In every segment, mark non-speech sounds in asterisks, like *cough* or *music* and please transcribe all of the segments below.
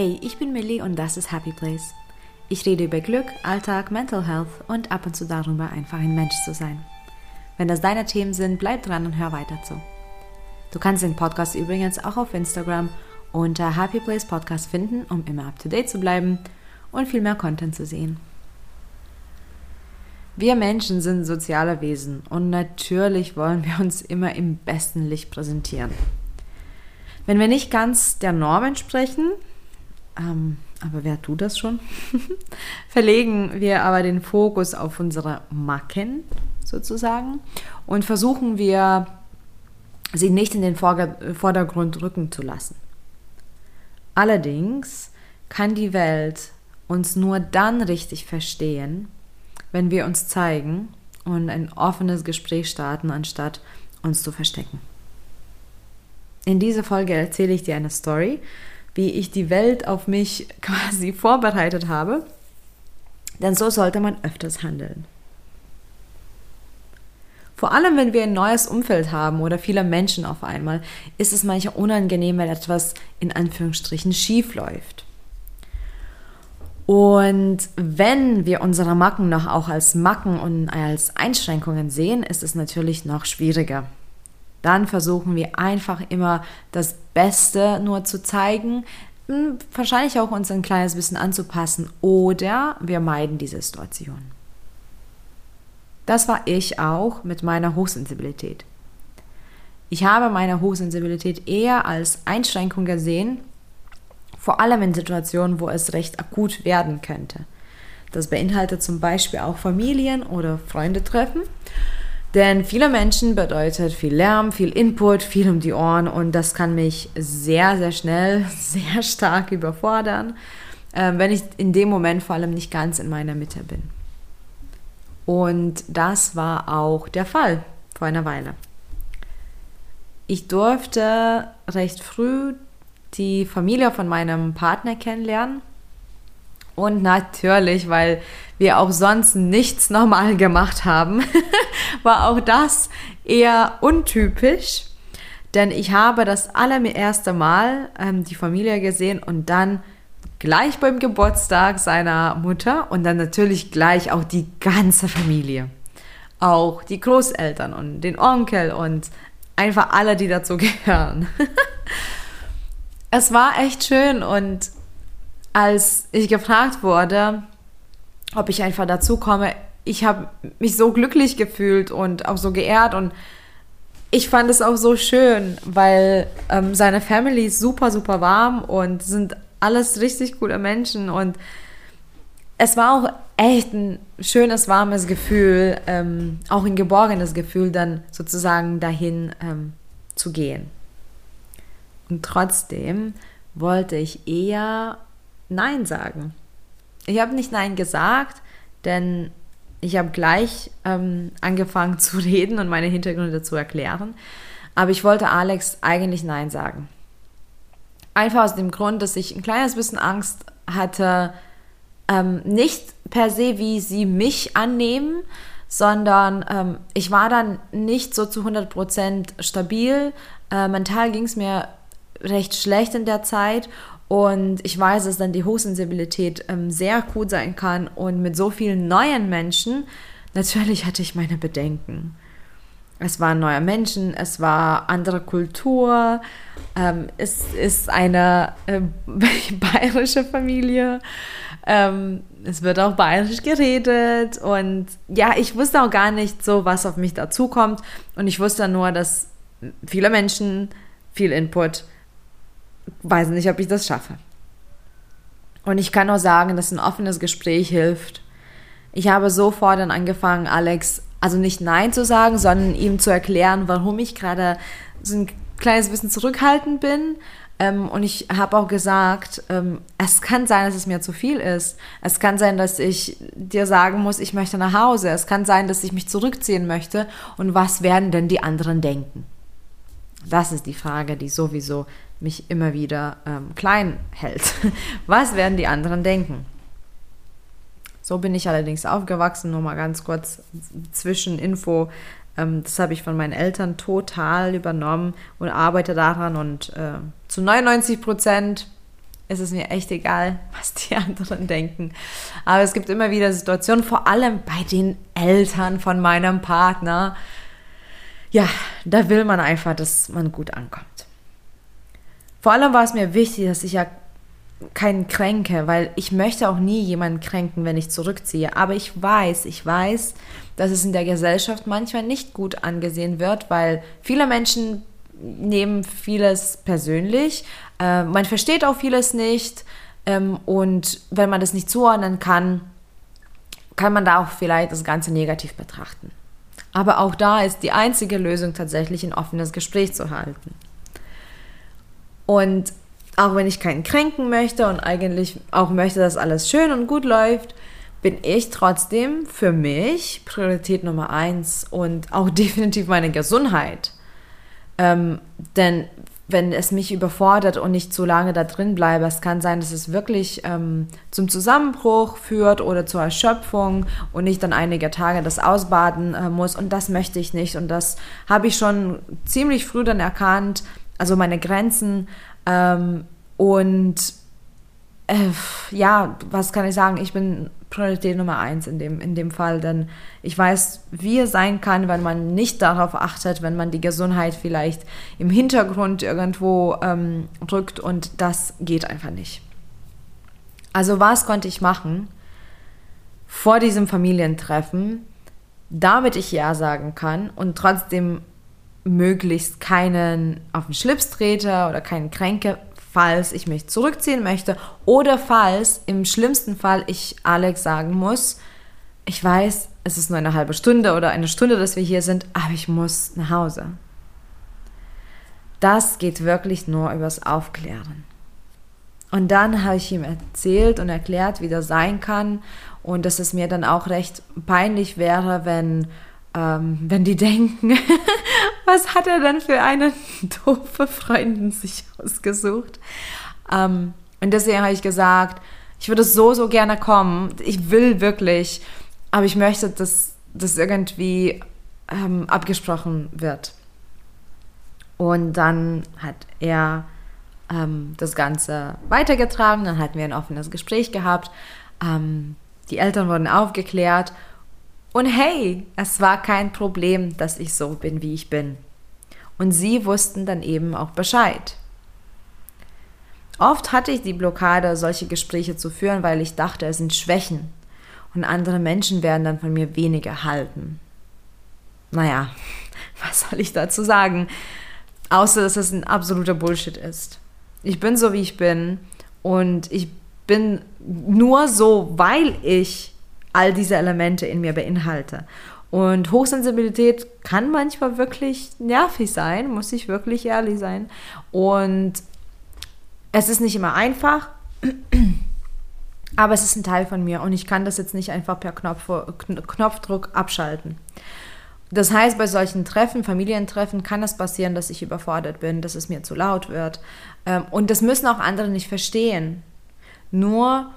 Hey, ich bin Millie und das ist Happy Place. Ich rede über Glück, Alltag, Mental Health und ab und zu darüber, einfach ein Mensch zu sein. Wenn das deine Themen sind, bleib dran und hör weiter zu. Du kannst den Podcast übrigens auch auf Instagram unter Happy Place Podcast finden, um immer up to date zu bleiben und viel mehr Content zu sehen. Wir Menschen sind soziale Wesen und natürlich wollen wir uns immer im besten Licht präsentieren. Wenn wir nicht ganz der Norm entsprechen, ähm, aber wer tut das schon? *laughs* Verlegen wir aber den Fokus auf unsere Macken sozusagen und versuchen wir, sie nicht in den Vordergrund rücken zu lassen. Allerdings kann die Welt uns nur dann richtig verstehen, wenn wir uns zeigen und ein offenes Gespräch starten, anstatt uns zu verstecken. In dieser Folge erzähle ich dir eine Story, wie ich die Welt auf mich *laughs* quasi vorbereitet habe. Denn so sollte man öfters handeln. Vor allem, wenn wir ein neues Umfeld haben oder viele Menschen auf einmal, ist es manchmal unangenehm, wenn etwas in Anführungsstrichen schief läuft. Und wenn wir unsere Macken noch auch als Macken und als Einschränkungen sehen, ist es natürlich noch schwieriger dann versuchen wir einfach immer das Beste nur zu zeigen, hm, wahrscheinlich auch uns ein kleines bisschen anzupassen oder wir meiden diese Situation. Das war ich auch mit meiner Hochsensibilität. Ich habe meine Hochsensibilität eher als Einschränkung gesehen, vor allem in Situationen, wo es recht akut werden könnte. Das beinhaltet zum Beispiel auch Familien- oder Freundetreffen denn viele Menschen bedeutet viel Lärm, viel Input, viel um die Ohren und das kann mich sehr, sehr schnell, *laughs* sehr stark überfordern, äh, wenn ich in dem Moment vor allem nicht ganz in meiner Mitte bin. Und das war auch der Fall vor einer Weile. Ich durfte recht früh die Familie von meinem Partner kennenlernen und natürlich, weil wir auch sonst nichts normal gemacht haben, *laughs* war auch das eher untypisch. Denn ich habe das allererste Mal ähm, die Familie gesehen und dann gleich beim Geburtstag seiner Mutter und dann natürlich gleich auch die ganze Familie. Auch die Großeltern und den Onkel und einfach alle, die dazu gehören. *laughs* es war echt schön und als ich gefragt wurde, ob ich einfach dazu komme, ich habe mich so glücklich gefühlt und auch so geehrt und ich fand es auch so schön, weil ähm, seine Family ist super, super warm und sind alles richtig coole Menschen und es war auch echt ein schönes, warmes Gefühl, ähm, auch ein geborgenes Gefühl, dann sozusagen dahin ähm, zu gehen. Und trotzdem wollte ich eher Nein sagen. Ich habe nicht Nein gesagt, denn ich habe gleich ähm, angefangen *laughs* zu reden und meine Hintergründe zu erklären. Aber ich wollte Alex eigentlich Nein sagen. Einfach aus dem Grund, dass ich ein kleines bisschen Angst hatte, ähm, nicht per se, wie sie mich annehmen, sondern ähm, ich war dann nicht so zu 100% stabil. Äh, mental ging es mir recht schlecht in der Zeit und ich weiß, dass dann die Hochsensibilität ähm, sehr gut sein kann. Und mit so vielen neuen Menschen, natürlich hatte ich meine Bedenken. Es waren neue Menschen, es war andere Kultur, ähm, es ist eine äh, *laughs* bayerische Familie, ähm, es wird auch bayerisch geredet und ja, ich wusste auch gar nicht so, was auf mich dazukommt und ich wusste nur, dass viele Menschen viel Input weiß nicht, ob ich das schaffe. Und ich kann nur sagen, dass ein offenes Gespräch hilft. Ich habe sofort dann angefangen, Alex, also nicht Nein zu sagen, sondern ihm zu erklären, warum ich gerade so ein kleines bisschen zurückhaltend bin. Ähm, und ich habe auch gesagt, ähm, es kann sein, dass es mir zu viel ist. Es kann sein, dass ich dir sagen muss, ich möchte nach Hause. Es kann sein, dass ich mich zurückziehen möchte. Und was werden denn die anderen denken? Das ist die Frage, die sowieso mich immer wieder ähm, klein hält. *laughs* Was werden die anderen denken? So bin ich allerdings aufgewachsen, nur mal ganz kurz Zwischeninfo. Ähm, das habe ich von meinen Eltern total übernommen und arbeite daran und äh, zu 99 Prozent ist es mir echt egal, *laughs* was die anderen denken. Aber es gibt immer wieder Situationen, vor allem bei den Eltern von meinem Partner. Ja, da will man einfach, dass man gut ankommt. Vor allem war es mir wichtig, dass ich ja keinen kränke, weil ich möchte auch nie jemanden kränken, wenn ich zurückziehe. Aber ich weiß, ich weiß, dass es in der Gesellschaft manchmal nicht gut angesehen wird, weil viele Menschen nehmen vieles persönlich. Äh, man versteht auch vieles nicht. Ähm, und wenn man das nicht zuordnen kann, kann man da auch vielleicht das Ganze negativ betrachten. Aber auch da ist die einzige Lösung tatsächlich ein offenes Gespräch zu halten. Und auch wenn ich keinen kränken möchte und eigentlich auch möchte, dass alles schön und gut läuft, bin ich trotzdem für mich Priorität Nummer eins und auch *laughs* definitiv meine Gesundheit. Ähm, denn wenn es mich überfordert und ich zu lange da drin bleibe, es kann sein, dass es wirklich ähm, zum Zusammenbruch führt oder zur Erschöpfung und ich dann einige Tage das ausbaden äh, muss und das möchte ich nicht und das habe ich schon ziemlich früh dann erkannt, also meine Grenzen ähm, und äh, ja, was kann ich sagen? Ich bin Priorität Nummer eins in dem, in dem Fall, denn ich weiß, wie es sein kann, wenn man nicht darauf achtet, wenn man die Gesundheit vielleicht im Hintergrund irgendwo ähm, drückt und das geht einfach nicht. Also was konnte ich machen vor diesem Familientreffen, damit ich Ja sagen kann und trotzdem möglichst keinen auf den Schlips trete oder keinen kränke, falls ich mich zurückziehen möchte oder falls im schlimmsten Fall ich Alex sagen muss, ich weiß, es ist nur eine halbe Stunde oder eine Stunde, dass wir hier sind, aber ich muss nach Hause. Das geht wirklich nur übers Aufklären. Und dann habe ich ihm erzählt und erklärt, wie das sein kann und dass es mir dann auch recht peinlich wäre, wenn, ähm, wenn die *laughs* denken, was hat er dann für eine *laughs* doofe Freundin sich ausgesucht? Ähm, und deswegen habe ich gesagt, ich würde so, so gerne kommen. Ich will wirklich, aber ich möchte, dass das irgendwie ähm, abgesprochen wird. Und dann hat er ähm, das Ganze weitergetragen, dann hatten wir ein offenes Gespräch gehabt. Ähm, die Eltern wurden aufgeklärt und hey, es war kein Problem, dass ich so bin, wie ich bin. Und sie wussten dann eben auch Bescheid. Oft hatte ich die Blockade, solche Gespräche zu führen, weil ich dachte, es sind Schwächen und andere Menschen werden dann von mir weniger halten. Naja, *laughs* was soll ich dazu sagen? Außer, dass es ein absoluter Bullshit ist. Ich bin so, wie ich bin und ich bin nur so, weil ich all diese Elemente in mir beinhalte. Und Hochsensibilität kann manchmal wirklich nervig sein, muss ich wirklich ehrlich sein. Und es ist nicht immer einfach, aber es ist ein Teil von mir und ich kann das jetzt nicht einfach per Knopf, Knopfdruck abschalten. Das heißt, bei solchen Treffen, Familientreffen, kann es passieren, dass ich überfordert bin, dass es mir zu laut wird. Ähm, und das müssen auch andere nicht verstehen. Nur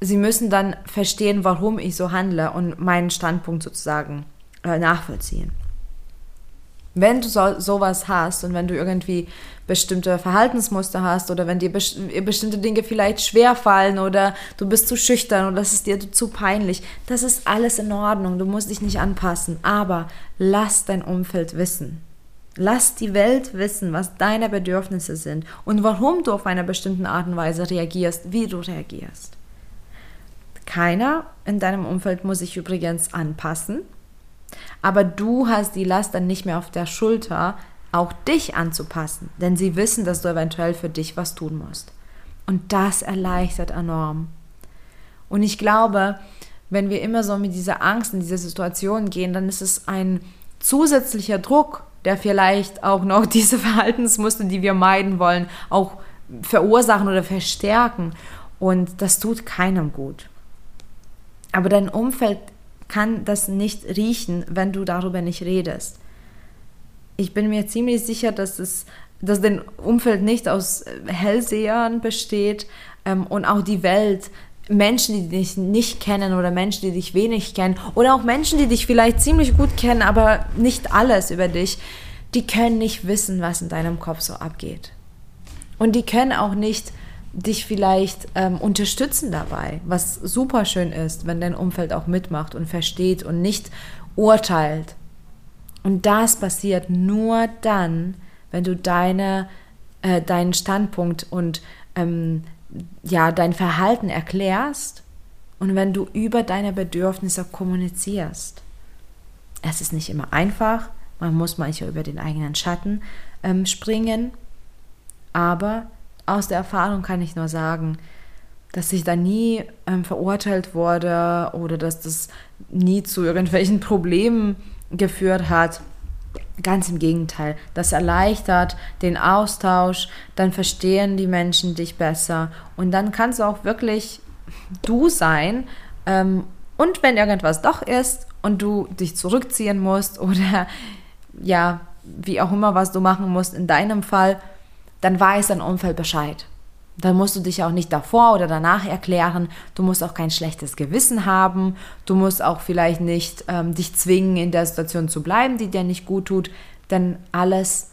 sie müssen dann verstehen, warum ich so handle und meinen Standpunkt sozusagen äh, nachvollziehen. Wenn du so, sowas hast und wenn du irgendwie bestimmte Verhaltensmuster hast oder wenn dir bestimmte Dinge vielleicht schwer fallen oder du bist zu schüchtern oder es ist dir zu peinlich, das ist alles in Ordnung. Du musst dich nicht anpassen, aber lass dein Umfeld wissen. Lass die Welt wissen, was deine Bedürfnisse sind und warum du auf eine bestimmte Art und Weise reagierst, wie du reagierst. Keiner in deinem Umfeld muss sich übrigens anpassen, aber du hast die Last dann nicht mehr auf der Schulter, auch dich anzupassen, denn sie wissen, dass du eventuell für dich was tun musst. Und das erleichtert enorm. Und ich glaube, wenn wir immer so mit dieser Angst in diese Situation gehen, dann ist es ein zusätzlicher Druck, der vielleicht auch noch *laughs* diese Verhaltensmuster, die wir meiden wollen, auch verursachen oder verstärken. Und das tut keinem gut. Aber dein Umfeld kann das nicht riechen, wenn du darüber nicht redest. Ich bin mir ziemlich sicher, dass es dass dein Umfeld nicht aus Hellsehern besteht ähm, und auch die Welt, Menschen, die dich nicht kennen oder Menschen, die dich wenig kennen oder auch Menschen, die dich vielleicht ziemlich gut kennen, aber nicht alles über dich, die können nicht wissen, was in deinem Kopf so abgeht. Und die können auch nicht dich vielleicht ähm, unterstützen dabei, was super schön ist, wenn dein Umfeld auch mitmacht und versteht und nicht urteilt. Und das passiert nur dann, wenn du deine, äh, deinen Standpunkt und ähm, ja, dein Verhalten erklärst und wenn du über deine Bedürfnisse kommunizierst. Es ist nicht immer einfach, man muss manchmal über den eigenen Schatten ähm, springen, aber aus der Erfahrung kann ich nur sagen, dass ich da nie ähm, verurteilt wurde oder dass das nie zu irgendwelchen Problemen geführt hat. Ganz im Gegenteil, das erleichtert den Austausch, dann verstehen die Menschen dich besser und dann kannst du auch wirklich du sein. Ähm, und wenn irgendwas doch ist und du dich zurückziehen musst oder ja, wie auch immer, was du machen musst in deinem Fall, dann weiß dein Umfeld Bescheid. Dann musst du dich auch nicht davor oder danach erklären. Du musst auch kein schlechtes Gewissen haben. Du musst auch vielleicht nicht ähm, dich zwingen, in der Situation zu bleiben, die dir nicht gut tut. Denn alles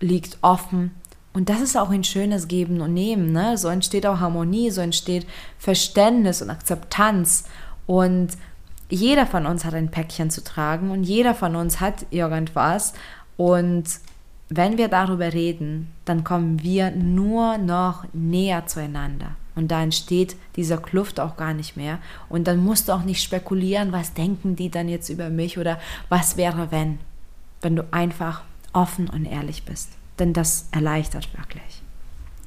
liegt offen. Und das ist auch ein schönes Geben und Nehmen. Ne? So entsteht auch Harmonie, so entsteht Verständnis und Akzeptanz. Und jeder von uns hat ein Päckchen zu tragen und jeder von uns hat irgendwas. Und wenn wir darüber reden, dann kommen wir nur noch näher zueinander. Und da entsteht dieser Kluft auch gar nicht mehr. Und dann musst du auch nicht spekulieren, was denken die dann jetzt über mich oder was wäre, wenn. Wenn du einfach offen und ehrlich bist. Denn das erleichtert wirklich.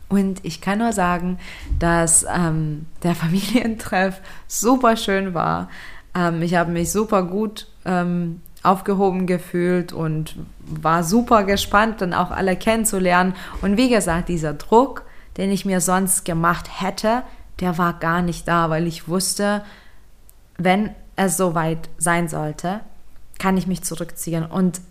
Und ich kann nur sagen, dass ähm, der *laughs* Familientreff super schön war. Ähm, ich habe mich super gut ähm, aufgehoben gefühlt und war super gespannt, dann auch alle kennenzulernen. Und wie gesagt, dieser Druck, den ich mir sonst gemacht hätte, der war gar nicht da, weil ich wusste, wenn es soweit sein sollte, kann ich mich zurückziehen. Und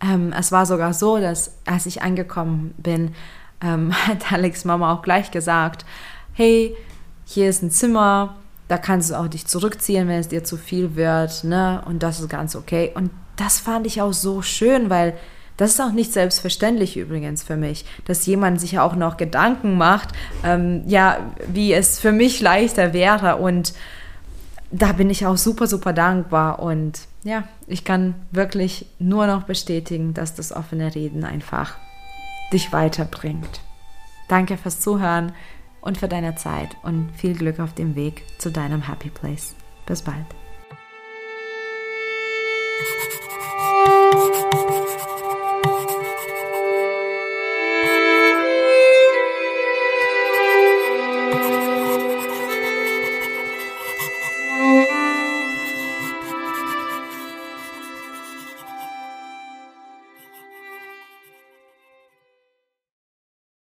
ähm, es war sogar so, dass als ich angekommen bin, ähm, *laughs* hat Alex Mama auch gleich gesagt, hey, hier ist ein Zimmer, da kannst du auch dich zurückziehen, wenn es dir zu viel wird, ne? Und das ist ganz okay. Und das fand ich auch so schön, weil das ist auch nicht selbstverständlich übrigens für mich, dass jemand sich auch noch Gedanken macht, ähm, ja, wie es für mich leichter wäre. Und da bin ich auch super, super dankbar. Und ja, ich kann wirklich nur noch bestätigen, dass das offene Reden einfach dich weiterbringt. Danke fürs Zuhören und für deine Zeit und viel Glück auf dem Weg zu deinem Happy Place. Bis bald.